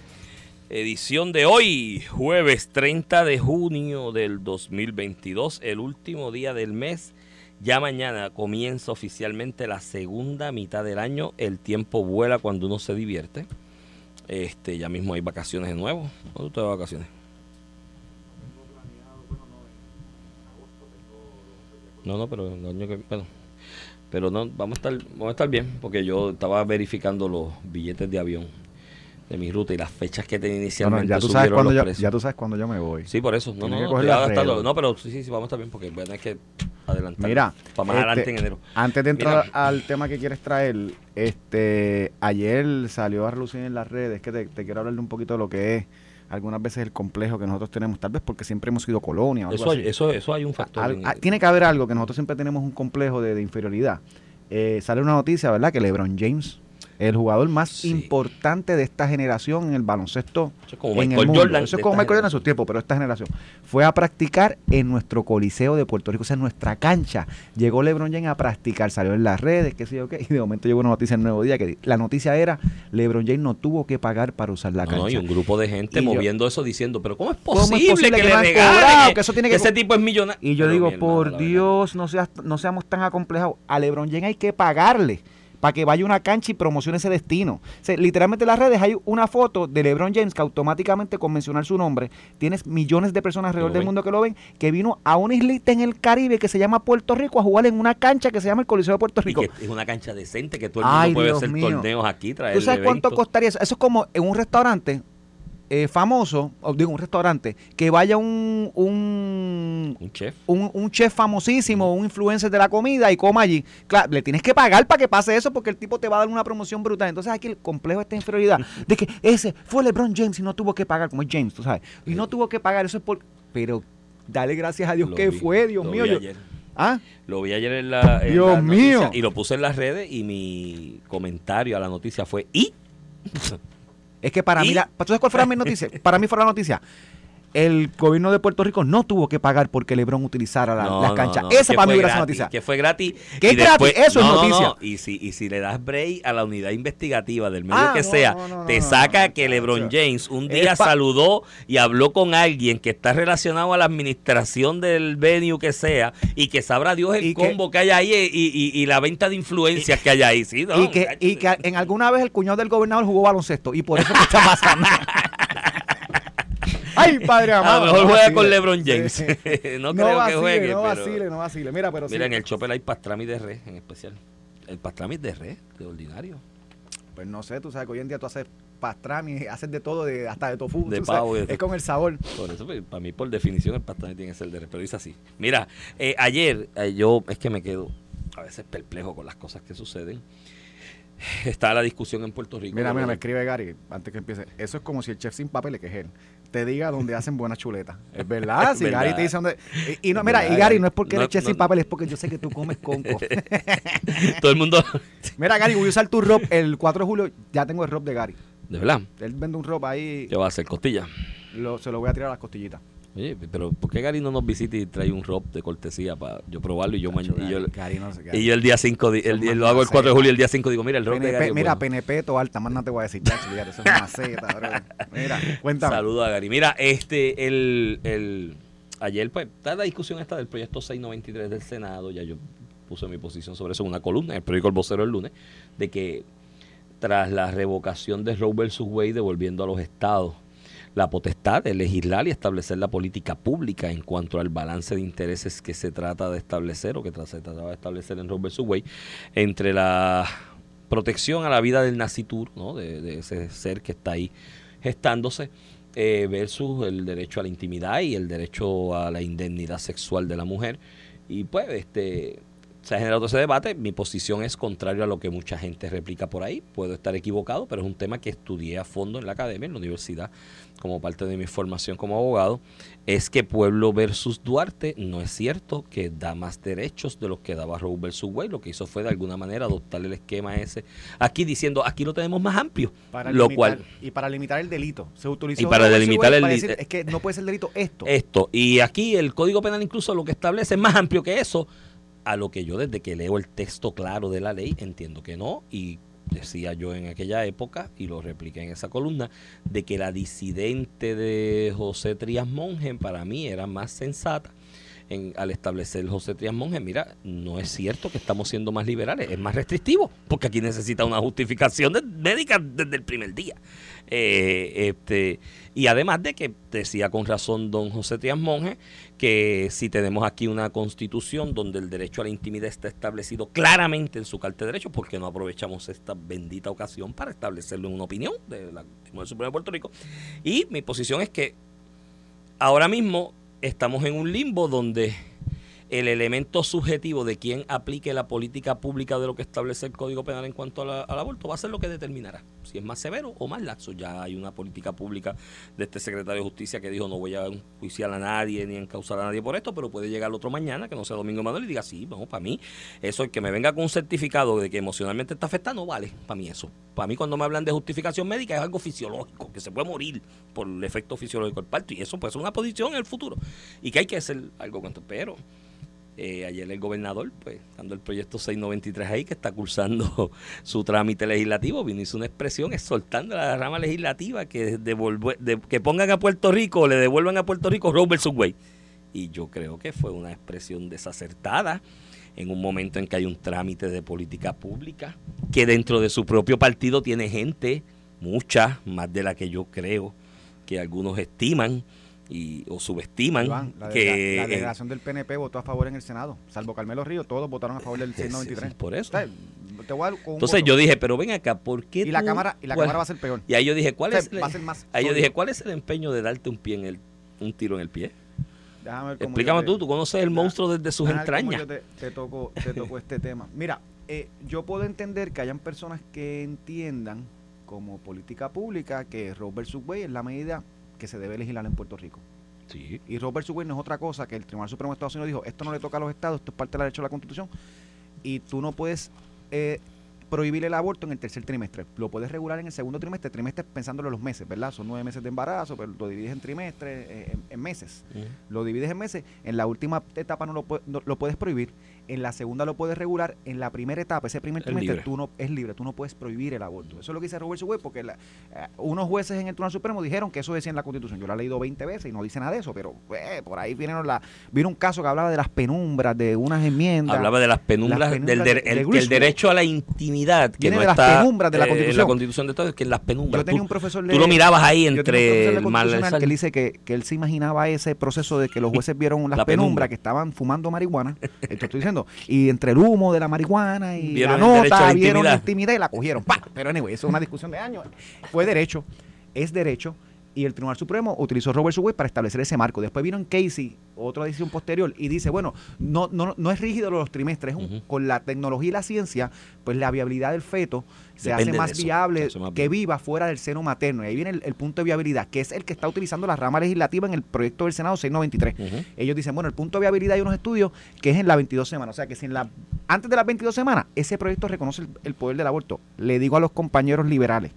Edición de hoy, jueves 30 de junio del 2022, el último día del mes. Ya mañana comienza oficialmente la segunda mitad del año. El tiempo vuela cuando uno se divierte. Este, ya mismo hay vacaciones de nuevo. ¿Dónde usted va de vacaciones? No, no, pero el año que bueno, pero no, vamos a estar, vamos a estar bien, porque yo estaba verificando los billetes de avión de mi ruta y las fechas que tenía No, no, inicialmente ya, tú sabes cuando yo, ya tú sabes cuando yo me voy. Sí, por eso. No, Tienes no, que no, coger. No, pero sí, sí, sí, vamos a estar bien porque a tener que adelantar. Mira, para más adelante este, en enero. Antes de entrar Mira. al tema que quieres traer, este, ayer salió a relucir en las redes que te, te quiero hablar de un poquito de lo que es algunas veces el complejo que nosotros tenemos, tal vez porque siempre hemos sido colonia. o algo Eso, así. eso, eso hay un factor. Al- ah, tiene que haber algo que nosotros siempre tenemos un complejo de, de inferioridad. Eh, sale una noticia, ¿verdad? Que LeBron James, el jugador más Sí. importante de esta generación en el baloncesto Eso es como en Michael el mundo. Jordan Eso es como Michael Jordan en su tiempo, pero esta generación fue a practicar en nuestro coliseo de Puerto Rico, o sea, en nuestra cancha. Llegó LeBron James a practicar, salió en las redes, qué sé yo qué, y de momento llegó una noticia en Nuevo Día que la noticia era LeBron James no tuvo que pagar para usar la No, cancha. no, y un grupo de gente Y yo- moviendo eso diciendo, pero ¿cómo es ¿Cómo es posible, posible que, que le han cobrado? que, Que eso tiene que ese co- tipo es millonario? Y yo Pero, digo, por. Dios, no, seas, no seamos tan acomplejados. A LeBron James hay que pagarle para que vaya a una cancha y promocione ese destino. O sea, literalmente en las redes hay una foto de LeBron James que automáticamente con mencionar su nombre tienes millones de personas alrededor del mundo que lo ven, que vino a una islita en el Caribe que se llama Puerto Rico a jugar en una cancha que se llama el Coliseo de Puerto Y Rico. que es una cancha decente que todo el mundo Ay, puede Dios hacer mío. torneos aquí, traer ¿Tú sabes cuánto costaría eso? Eso es como en un restaurante eh, famoso, o digo un restaurante, que vaya un, un, Un chef. un, un chef famosísimo, un influencer de la comida y coma allí. Claro, le tienes que pagar para que pase eso porque el tipo te va a dar una promoción brutal. Entonces aquí el complejo de esta inferioridad de que ese fue LeBron James y no tuvo que pagar, como es James, tú sabes. Y no tuvo que pagar, eso es por... Pero dale gracias a Dios Lo que vi, fue, Dios lo mío. vi yo- ayer. ¿Ah? Lo vi ayer en la. en Dios la mío. noticia Y lo puse en las redes y mi comentario a la noticia fue: ¿y? Es que para ¿Y? mí, la, ¿tú sabes cuál fue la noticia? Para mí fue la noticia. El gobierno de Puerto Rico no tuvo que pagar porque LeBron utilizara la- No, las canchas. no, Esa que para mí hubiera noticia. Que fue gratis. ¿Qué y es gratis? Eso es no, no, noticia. no. Y si, y si le das break a la unidad investigativa del medio Ah, que sea, te saca que LeBron. James un día saludó y habló con alguien que está relacionado a la administración del venue que sea y que sabrá Dios el Y que- combo que, hay ahí y, y- y la venta de influencias que hay ahí. Sí, y, que, y que en alguna vez el cuñado del gobernador jugó baloncesto y por eso que está pasando. Ay, padre a amado. lo mejor no juega vacile. con LeBron James. Sí. no, No creo que juegue. no pero- vacile, no vacile. Mira, pero sí. Mira, en el Chopper hay pastrami de res en especial. El pastrami de res, de ordinario. Pues no sé, tú sabes que hoy en día tú haces pastrami, haces de todo, de, hasta de tofu. De sabes, pavo de todo. Es con el sabor. Por eso, pues, para mí, por definición, el pastrami tiene que ser de res, pero dice así. Mira, eh, ayer eh, yo es que me quedo a veces perplejo con las cosas que suceden. Está la discusión en Puerto Rico. Mira, mira, me de- escribe Gary, antes que empiece. Eso es como si el chef sin papeles, que es él, te diga dónde hacen buenas chuletas. Es verdad, si Gary te dice dónde... Y, y no, mira, verdad, y Gary, no es porque No, eres chef no, sin papeles, es porque yo sé que tú comes conco. Todo el mundo. mira, Gary, voy a usar tu rob. El 4 de julio ya tengo el rob de Gary. De verdad, Él vende un rob ahí, ¿qué va a hacer? Costilla. lo- se lo voy a tirar a las costillitas. Oye, pero ¿por qué Gary no nos visita y trae un rob de cortesía para yo probarlo y yo, ma- Chacho, y yo, Gary, Gary no sé, Gary. y yo el día 5, di- el, Son el- lo hago el 4 de julio y el día 5 digo, mira, el rob de PNP, Gary. es mira, bueno. PNP to alta, más no te voy a decir, chacho, fíjate, eso es una maceta, bro. Mira, cuéntame. Saludos a Gary. Mira, este, el, el, ayer, pues, está la discusión esta del proyecto 693 del Senado, ya yo puse mi posición sobre eso en una columna, en el periódico El Vocero el lunes, de que tras la revocación de Roe vs. Wade, devolviendo a los estados la potestad de legislar y establecer la política pública en cuanto al balance de intereses que se trata de establecer o que se trataba de establecer en vs. Wade entre la protección a la vida del nacitur, ¿no? de, de ese ser que está ahí gestándose, eh, versus el derecho a la intimidad y el derecho a la indemnidad sexual de la mujer. Y pues, este se ha generado ese debate. Mi posición es contrario a lo que mucha gente replica por ahí. Puedo estar equivocado, pero es un tema que estudié a fondo en la academia, en la universidad, como parte de mi formación como abogado. Es que Pueblo versus Duarte no es cierto que da más derechos de los que daba Roe versus Wade. Lo que hizo fue de alguna manera adoptar el esquema ese aquí diciendo aquí lo tenemos más amplio. Para lo limitar- cual y para limitar el delito. Se utilizó Y para delimitar el decir, es que no puede ser delito esto. esto. Y aquí el Código Penal incluso lo que establece es más amplio que eso, a lo que yo desde que leo el texto claro de la ley entiendo que no y decía yo en aquella época y lo repliqué en esa columna de que la disidente de José Trías Monge para mí era más sensata en, al establecer José Trías Monge, mira, no es cierto que estamos siendo más liberales, es más restrictivo, porque aquí necesita una justificación de- médica desde el primer día. Eh, este, y además de que decía con razón don José Trías Monge que si tenemos aquí una constitución donde el derecho a la intimidad está establecido claramente en su carta de derechos, ¿por qué no aprovechamos esta bendita ocasión para establecerlo en una opinión de la Tribunal Supremo de Puerto Rico? Y mi posición es que ahora mismo estamos en un limbo donde el elemento subjetivo de quién aplique la política pública de lo que establece el Código Penal en cuanto al aborto va a ser lo que determinará si es más severo o más laxo. Ya hay una política pública de este secretario de Justicia que dijo no voy a enjuiciar a nadie ni encausar a nadie por esto, pero puede llegar el otro mañana, que no sea Domingo Manuel, y diga sí, vamos, para mí eso, el que me venga con un certificado de que emocionalmente está afectado, no vale para mí eso. Para mí cuando me hablan de justificación médica es algo fisiológico, que se puede morir por el efecto fisiológico del parto, y eso puede ser una posición en el futuro, y que hay que hacer algo con esto, pero... Eh, ayer el gobernador, pues, dando el proyecto 693 ahí, que está cursando su trámite legislativo, vino hizo una expresión exhortando a la rama legislativa que devolve- de- que pongan a Puerto Rico, le devuelvan a Puerto Rico Roe versus Wade. Y yo creo que fue una expresión desacertada en un momento en que hay un trámite de política pública, que dentro de su propio partido tiene gente, mucha, más de la que yo creo, que algunos estiman y, o subestiman, Iván, la, que la en- delegación del PNP votó a favor en el Senado, salvo Carmelo Río, todos votaron a favor del Sí, sí, 693. sí, por eso. Te Entonces voto. yo dije, pero ven acá, ¿por qué y la cámara y la cuál- cámara va a ser peor. Y ahí yo dije, ¿cuál O sea, es el, a ser más ahí yo dije, ¿cuál es el empeño de darte un pie en el un tiro en el pie? Déjame ver cómo Explícame yo te- tú, tú conoces el monstruo desde sus entrañas. yo te, te toco, te toco este tema. Mira, eh, yo puedo entender que hayan personas que entiendan como política pública que Roe versus Wade es la medida que se debe legislar en Puerto Rico. Sí. Y versus Wade no es otra cosa que el Tribunal Supremo de Estados Unidos dijo, esto no le toca a los estados, esto es parte del derecho de la Constitución, y tú no puedes eh, prohibir el aborto en el tercer trimestre. Lo puedes regular en el segundo trimestre, trimestre pensándolo en los meses, ¿verdad? Son nueve meses de embarazo, pero lo divides en trimestres, eh, en, en meses. Lo divides en meses, en la última etapa no lo, no- lo puedes prohibir, en la segunda lo puedes regular, en la primera etapa, ese primer Es trimestre, tú no es libre, tú no puedes prohibir el aborto. Eso es lo que dice Robert Wade, porque la- eh, unos jueces en el Tribunal Supremo dijeron que eso decía en la Constitución. Yo la he leído 20 veces y no dice nada de eso, pero eh, por ahí vinieron la, vino un caso que hablaba de las penumbras, de unas enmiendas. Hablaba de las penumbras, Las del penumbras der- de- el, de derecho a la intimidad que Viene no de las está penumbras de la eh, Constitución. la constitución de Estados que en las penumbras. Yo tenía tú, un profesor de tú lo mirabas ahí entre el mal que él dice que, que él se imaginaba ese proceso de que los jueces vieron las La penumbras penumbra. que estaban fumando marihuana. Esto estoy diciendo. Y entre el humo de la marihuana y Vieron la nota, vieron la intimidad. y la cogieron. ¡Pa! Pero anyway, eso es una discusión de años. Fue derecho, es derecho. Y el Tribunal Supremo utilizó Robert Wade para establecer ese marco. Después vino en Casey, otra decisión posterior, y dice, bueno, no, no, no es rígido los trimestres, con la tecnología y la ciencia, pues la viabilidad del feto se Depende hace más eso, viable se hace más que viva fuera del seno materno. Y ahí viene el, el punto de viabilidad, que es el que está utilizando la rama legislativa en el proyecto del Senado 693. Ujú. Ellos dicen, bueno, el punto de viabilidad hay unos estudios que es en las 22 semanas. O sea, que si en la, antes de las 22 semanas ese proyecto reconoce el, el poder del aborto, le digo a los compañeros liberales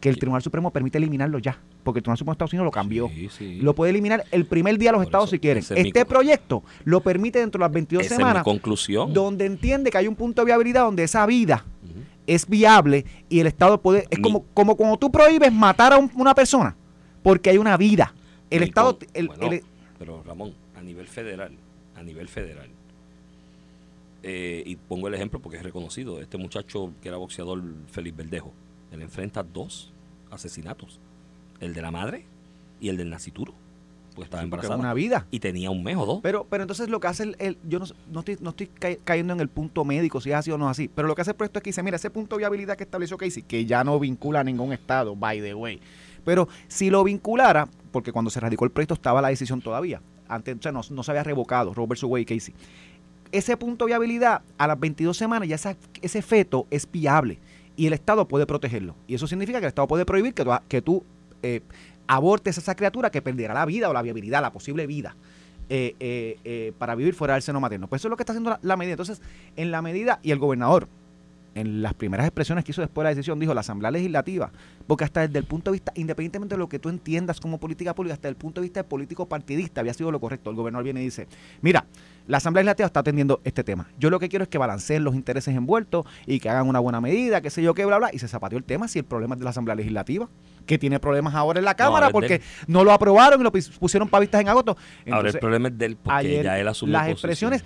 que el Sí. Tribunal Supremo permite eliminarlo ya, porque el Tribunal Supremo de Estados Unidos lo cambió. Sí, sí. Lo puede eliminar el primer día los Por estados eso, si quieren. es Este proyecto lo permite dentro de las 22 Esa es mi semanas, conclusión. donde entiende que hay un punto de viabilidad donde esa vida. Es viable y el Estado puede... Es como, como cuando tú prohíbes matar a un- una persona porque hay una vida. El Estado... con- el- bueno, el- pero Ramón, a nivel federal, a nivel federal, eh, y pongo el ejemplo porque es reconocido, este muchacho que era boxeador Félix Verdejo, él enfrenta dos asesinatos, el de la madre y el del nacituro, estaba porque es embarazada una vida. y tenía un mes o dos. Pero, pero entonces lo que hace el, el- yo no, no estoy, no estoy ca- cayendo en el punto médico, si es así o no es así, pero lo que hace el proyecto es que dice, mira, ese punto de viabilidad que estableció Casey, que ya no vincula a ningún estado, by the way, pero si lo vinculara, porque cuando se radicó el proyecto estaba la decisión todavía, antes, o sea, no, no se había revocado Robert Wade y Casey, ese punto de viabilidad, a las 22 semanas ya esa- ese feto es viable y el Estado puede protegerlo. Y eso significa que el Estado puede prohibir que tú, que tú eh, abortes a esa criatura que perderá la vida o la viabilidad, la posible vida. eh, eh, eh, para vivir fuera del seno materno. Pues eso es lo que está haciendo la, medida. Entonces, en la medida, y el gobernador, en las primeras expresiones que hizo después de la decisión, dijo la Asamblea Legislativa, porque hasta desde el punto de vista, independientemente de lo que tú entiendas como política pública, hasta el punto de vista político partidista había sido lo correcto. El gobernador viene y dice, mira, la Asamblea Legislativa está atendiendo este tema. Yo lo que quiero es que balanceen los intereses envueltos y que hagan una buena medida, qué sé yo, qué, bla, bla. Y se zapateó el tema si el problema es de la Asamblea Legislativa, que tiene problemas ahora en la Cámara porque no lo aprobaron y lo pusieron para vistas en agosto. Ahora el Entonces, problema es de él porque ayer ya él asumió las posición. expresiones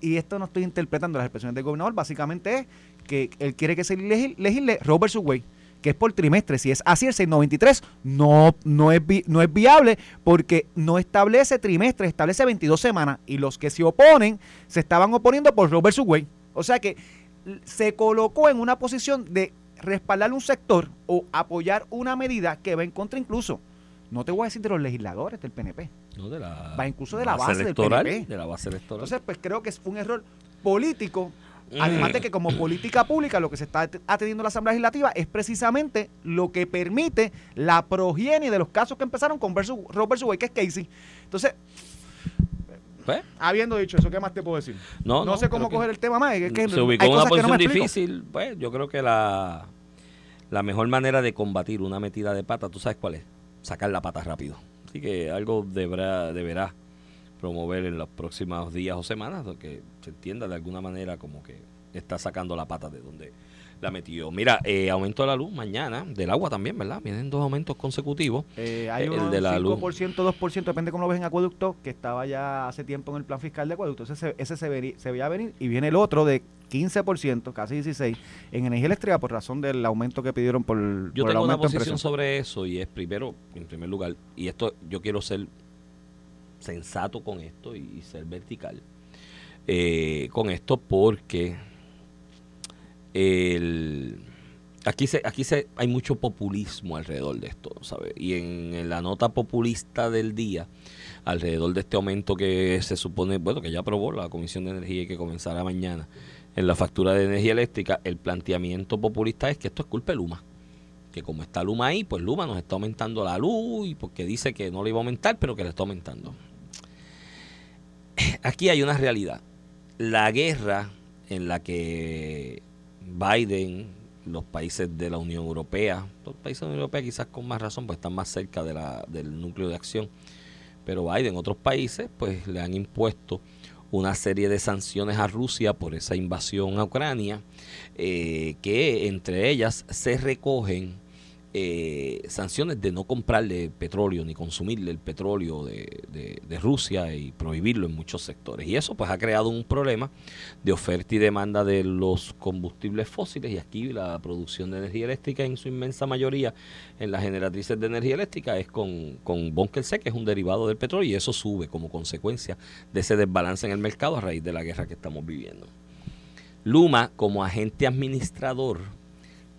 y esto no estoy interpretando las expresiones del gobernador básicamente es que él quiere que se legis- legisle Roe versus Wade que es por trimestre si es así el 693 no no es vi- no es viable porque no establece trimestre establece 22 semanas y los que se oponen se estaban oponiendo por Roe versus Wade o sea que se colocó en una posición de respaldar un sector o apoyar una medida que va en contra incluso no te voy a decir de los legisladores del PNP No, de la, Va incluso de la base del electoral. PNP. De la base electoral. entonces, pues creo que es un error político. Mm. Además de que como política pública lo que se está at- atendiendo en la Asamblea Legislativa es precisamente lo que permite la progenie de los casos que empezaron con versus, versus Wade, que es Casey. Entonces, Pues, habiendo dicho eso, ¿qué más te puedo decir? no, No, no, sé cómo coger el tema más. es que se ubicó en una no posición explico. difícil. Pues yo creo que la, la mejor manera de combatir una metida de pata, ¿tú sabes cuál es? Sacar la pata rápido. Así que algo deberá, deberá promover en los próximos días o semanas, que se entienda de alguna manera como que está sacando la pata de donde la metió. Mira, eh, aumento de la luz mañana, del agua también, ¿verdad? Vienen dos aumentos consecutivos. Eh, hay El un de la luz. 5%, 2%, depende cómo lo ves en acueducto, que estaba ya hace tiempo en el plan fiscal de acueducto. Ese, se- ese se, veri- se veía venir y viene el otro de 15%, casi 16%, en energía eléctrica por razón del aumento que pidieron por, Yo por el tengo una aumento en posición sobre eso y es primero, en primer lugar, y esto yo quiero ser sensato con esto y, ser vertical eh, con esto porque aquí se aquí se hay mucho populismo alrededor de esto, ¿sabes? Y en, en la nota populista del día alrededor de este aumento que se supone, bueno, que ya aprobó la Comisión de Energía y que comenzará mañana en la factura de energía eléctrica, el planteamiento populista es que esto es culpa de Luma. Que como está Luma ahí, pues Luma nos está aumentando la luz y porque dice que no le iba a aumentar, pero que le está aumentando. Aquí hay una realidad. La guerra en la que Biden, los países de la Unión Europea, los países de la Unión Europea quizás con más razón, pues están más cerca del núcleo de acción, pero Biden, otros países, pues le han impuesto una serie de sanciones a Rusia por esa invasión a Ucrania, eh, que entre ellas se recogen eh, sanciones de no comprarle petróleo ni consumirle el petróleo de, de- Rusia y prohibirlo en muchos sectores. Y eso pues ha creado un problema de oferta y demanda de los combustibles fósiles y aquí la producción de energía eléctrica en su inmensa mayoría en las generatrices de energía eléctrica es con, con bunker que es un derivado del petróleo y eso sube como consecuencia de ese desbalance en el mercado a raíz de la guerra que estamos viviendo. Luma, como agente administrador,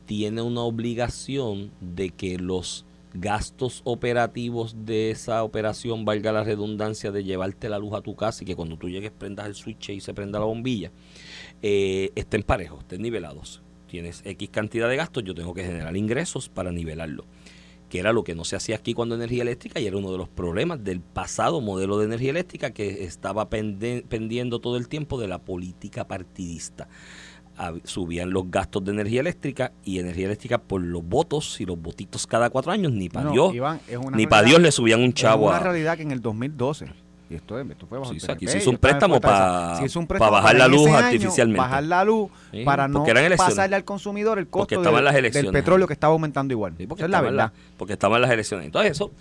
tiene una obligación de que los gastos operativos de esa operación, valga la redundancia de llevarte la luz a tu casa y que cuando tú llegues prendas el switch y se prenda la bombilla, eh, estén parejos, estén nivelados. Tienes X cantidad de gastos, yo tengo que generar ingresos para nivelarlo. Que era lo que no se hacía aquí cuando energía eléctrica y era uno de los problemas del pasado modelo de energía eléctrica que estaba pendiendo todo el tiempo de la política partidista subían los gastos de energía eléctrica y energía eléctrica por los votos y los votitos cada cuatro años, ni para No, Dios, Iván, ni para Dios le subían un chavo es una a... realidad que en el 2012, y esto, es- esto fue bajo Sí, el PNP, se hizo un préstamo Fortaleza. pa- Se hizo un pa préstamo bajar para la luz artificialmente. bajar la luz Sí, para no pasarle al consumidor el costo del, las del petróleo que estaba aumentando igual. Sí, porque Esa es la verdad. la- porque estaban las elecciones. Entonces eso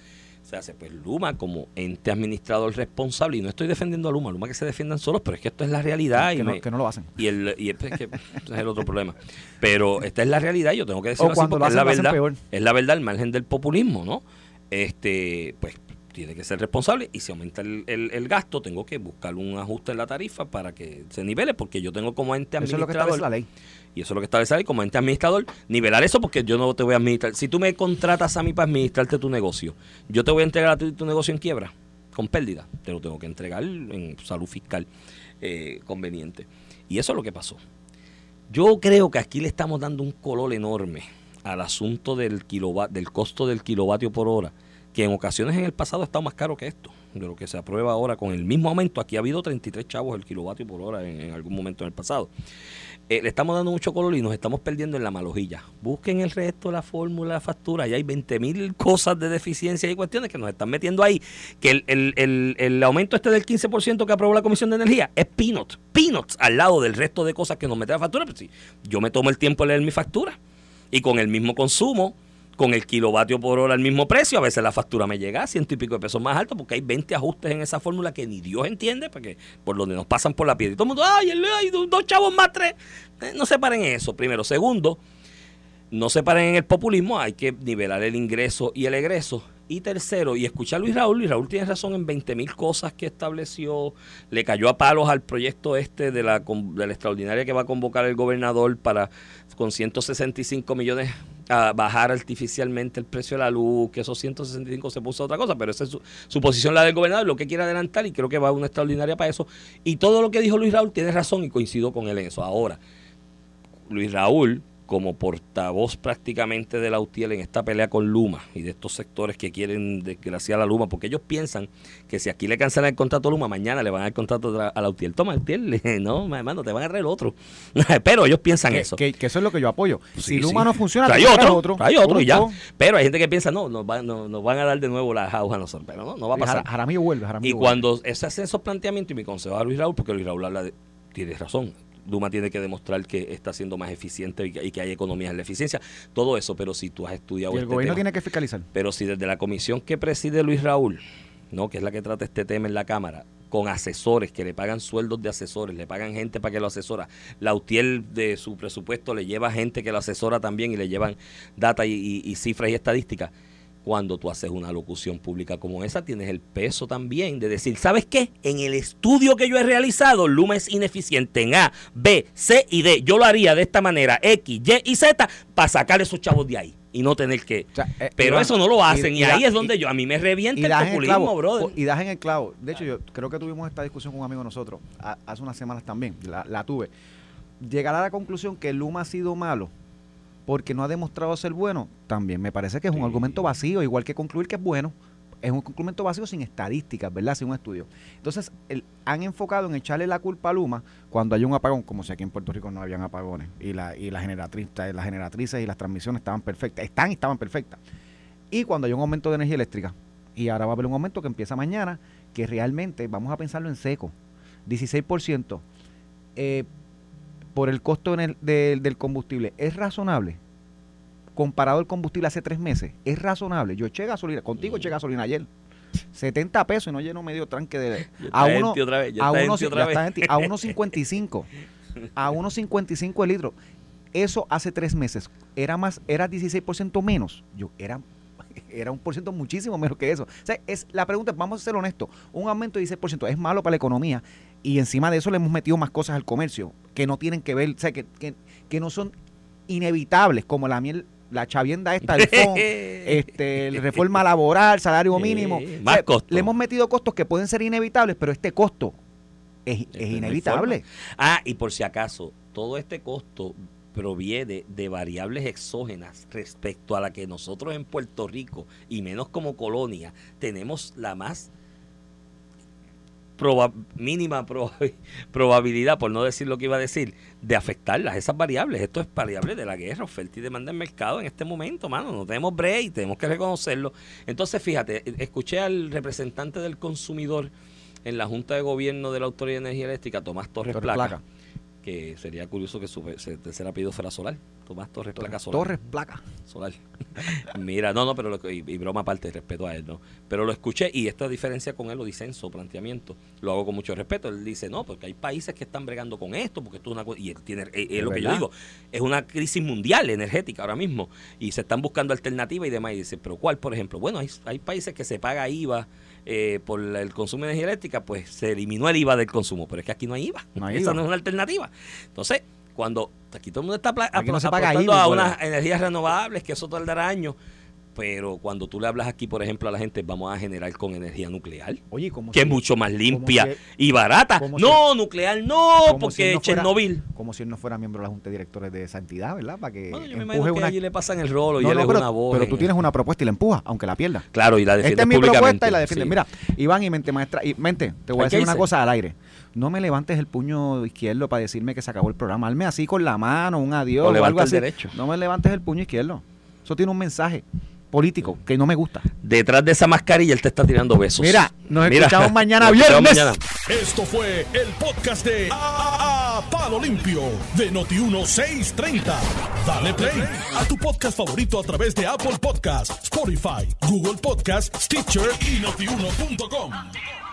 se hace pues Luma como ente administrador responsable y no estoy defendiendo a Luma, Luma que se defiendan solos, pero es que esto es la realidad y que, no, me- que no lo hacen. y el y es que ese es el otro problema. Pero esta es la realidad y yo tengo que decirlo O así porque es la verdad. peor. Es la verdad al margen del populismo, ¿no? Este, pues tiene que ser responsable y si aumenta el, el- el gasto tengo que buscar un ajuste en la tarifa para que se nivele porque yo tengo como ente Eso es lo que administrador establece la ley. Y eso es lo que establece ley como ente administrador, nivelar eso porque yo no te voy a administrar. Si tú me contratas a mí para administrarte tu negocio, yo te voy a entregar a ti tu negocio en quiebra. con pérdida, te lo tengo que entregar en salud fiscal eh, conveniente. Y eso es lo que pasó. Yo creo que aquí le estamos dando un color enorme al asunto del, del costo del kilovatio por hora, que en ocasiones en el pasado ha estado más caro que esto, de lo que se aprueba ahora con el mismo aumento. Aquí ha habido 33 chavos el kilovatio por hora en algún momento en el pasado. Eh, le estamos dando mucho color y nos estamos perdiendo en la malojilla. Busquen el resto la fórmula, la factura. Y hay 20 mil cosas de deficiencia y cuestiones que nos están metiendo ahí. Que el, el, el, el aumento este del 15% que aprobó la Comisión de Energía es peanuts, peanuts al lado del resto de cosas que nos mete la factura. Pues sí, yo me tomo el tiempo de leer mi factura y con el mismo consumo con el kilovatio por hora al mismo precio, a veces la factura me llega a ciento y pico de pesos más alto porque hay 20 ajustes en esa fórmula que ni Dios entiende, porque por donde nos pasan por la piedra. Y todo el mundo, ay, hay dos chavos más tres. Eh, no separen eso, primero. Segundo, no separen en el populismo, hay que nivelar el ingreso y el egreso. Y tercero, y escuchar a Luis Raúl, Luis Raúl tiene razón en 20 mil cosas que estableció, le cayó a palos al proyecto este de la, de la extraordinaria que va a convocar el gobernador para con 165 millones a bajar artificialmente el precio de la luz, que esos 165 se puso a otra cosa, pero esa es su, posición, la del gobernador, lo que quiere adelantar y creo que va a una extraordinaria para eso. Y todo lo que dijo Luis Raúl tiene razón y coincido con él en eso. Ahora, Luis Raúl como portavoz prácticamente de la UTIEL en esta pelea con Luma y de estos sectores que quieren desgraciar a la Luma, porque ellos piensan que si aquí le cancelan el contrato a Luma, mañana le van a dar el contrato a la UTIEL. Toma, UTIEL, no, hermano, te van a agarrar el otro. Pero ellos piensan eso. Que, eso es lo que yo apoyo. si Luma no funciona, hay otro, Hay otro y ya. Pero hay gente que piensa, no, nos van, nos van a dar de nuevo la house a nosotros. Pero no, no va a pasar. Jaramillo vuelve, Y cuando se hacen esos planteamientos, y mi consejo a Luis Raúl, porque Luis Raúl habla de, tiene razón, Duma tiene que demostrar que está siendo más eficiente y que, hay economías en la eficiencia. Todo eso, pero si tú has estudiado. Y el este gobierno tiene que fiscalizar. Pero si desde la comisión que preside Luis Raúl, ¿no? que es la que trata este tema en la Cámara, con asesores que le pagan sueldos de asesores, le pagan gente para que lo asesora. La UTIEL de su presupuesto le lleva gente que lo asesora también y le llevan data y cifras y estadísticas cuando tú haces una locución pública como esa, tienes el peso también de decir, ¿sabes qué? En el estudio que yo he realizado, Luma es ineficiente en A, B, C y D. Yo lo haría de esta manera, X, Y y Z, para sacar esos chavos de ahí y no tener que. Eh, pero eso no lo hacen y, ahí es donde yo a mí me revienta el populismo, brother. Y das en el clavo. De hecho, yo creo que tuvimos esta discusión con un amigo de nosotros hace unas semanas también. La, la tuve. Llegar a la conclusión que Luma ha sido malo porque no ha demostrado ser bueno, también me parece que es un argumento vacío, igual que concluir que es bueno. Es un argumento vacío sin estadísticas, ¿verdad? Sin un estudio. Entonces, han enfocado en echarle la culpa a Luma cuando hay un apagón, como si aquí en Puerto Rico no habían apagones y la, y la generatriz, las generatrices y las transmisiones estaban perfectas, están y estaban perfectas. Y cuando hay un aumento de energía eléctrica, y ahora va a haber un aumento que empieza mañana, que realmente vamos a pensarlo en seco, 16%. Eh, por el costo del combustible es razonable comparado al combustible hace tres meses, es razonable. Yo eché gasolina, contigo eché gasolina ayer. 70 pesos y no lleno medio tranque de a uno a uno a 1.55 a 1.55 el litro. Eso hace tres meses era más era 16% menos. Yo era era un por ciento muchísimo menos que eso. O sea es la pregunta vamos a ser honestos un aumento de 16% es malo para la economía y encima de eso le hemos metido más cosas al comercio que no tienen que ver, o sea, que, que, no son inevitables, como la miel la chavienda esta, el FON, este, reforma laboral, salario mínimo. más Le hemos metido costos que pueden ser inevitables, pero este costo es, es inevitable. Ah, y por si acaso, todo este costo proviene de variables exógenas respecto a la que nosotros en Puerto Rico, y menos como colonia, tenemos la más mínima probabilidad, por no decir lo que iba a decir, de afectarlas, esas variables. Esto es variable de la guerra, oferta y demanda en mercado en este momento, mano. No tenemos break, tenemos que reconocerlo. Entonces, fíjate, escuché al representante del consumidor en la Junta de Gobierno de la Autoridad de Energía Eléctrica, Tomás Torres, Placa, que sería curioso que su tercer apellido fuera solar. Tomás Torres Placa Solar. Torres Placa. Solar. Mira, no, no, pero lo, y, y, broma aparte, respeto a él, ¿no? Pero lo escuché y esta diferencia con él, lo dice en su planteamiento, lo hago con mucho respeto. Él dice, no, porque hay países que están bregando con esto, porque esto es una y él tiene, es, lo que yo digo, es una crisis mundial energética ahora mismo y se están buscando alternativas y demás. Y dice, pero ¿cuál, por ejemplo? Bueno, hay, hay países que se paga IVA eh, por el consumo de energía eléctrica, pues se eliminó el IVA del consumo, pero es que aquí no hay IVA. No hay Esa no es una alternativa. Entonces, cuando aquí todo el mundo está apostando a unas energías renovables, que eso tardará años, pero cuando tú le hablas aquí, por ejemplo, a la gente, vamos a generar con energía nuclear, Oye, como que si- es mucho más limpia si- y barata. No, nuclear no, porque él no fuera- Chernobyl. Como si él no fuera miembro de la Junta de Directores de esa entidad, ¿verdad? Para que Bueno, yo me imagino que una... allí le pasan el rolo y No, él no, es pero, una voz. pero tú tienes una propuesta y la empujas, aunque la pierdas. Claro, y la defiende Esta es mi propuesta y la defiende. sí. Mira, Iván y mente maestra, y mente, te voy a que decir una cosa al aire. No me levantes el puño izquierdo para decirme que se acabó el programa. Hazme así con la mano, un adiós O o, levanta algo el así. derecho. No me levantes el puño izquierdo. Eso tiene un mensaje político que no me gusta. Detrás de esa mascarilla él te está tirando besos. Mira, nos Mira, escuchamos mañana nos escuchamos viernes. mañana. Esto fue el podcast de A, A Palo Limpio de Noti1630. Dale play a tu podcast favorito a través de Apple Podcasts, Spotify, Google Podcasts, Stitcher y notiuno.com.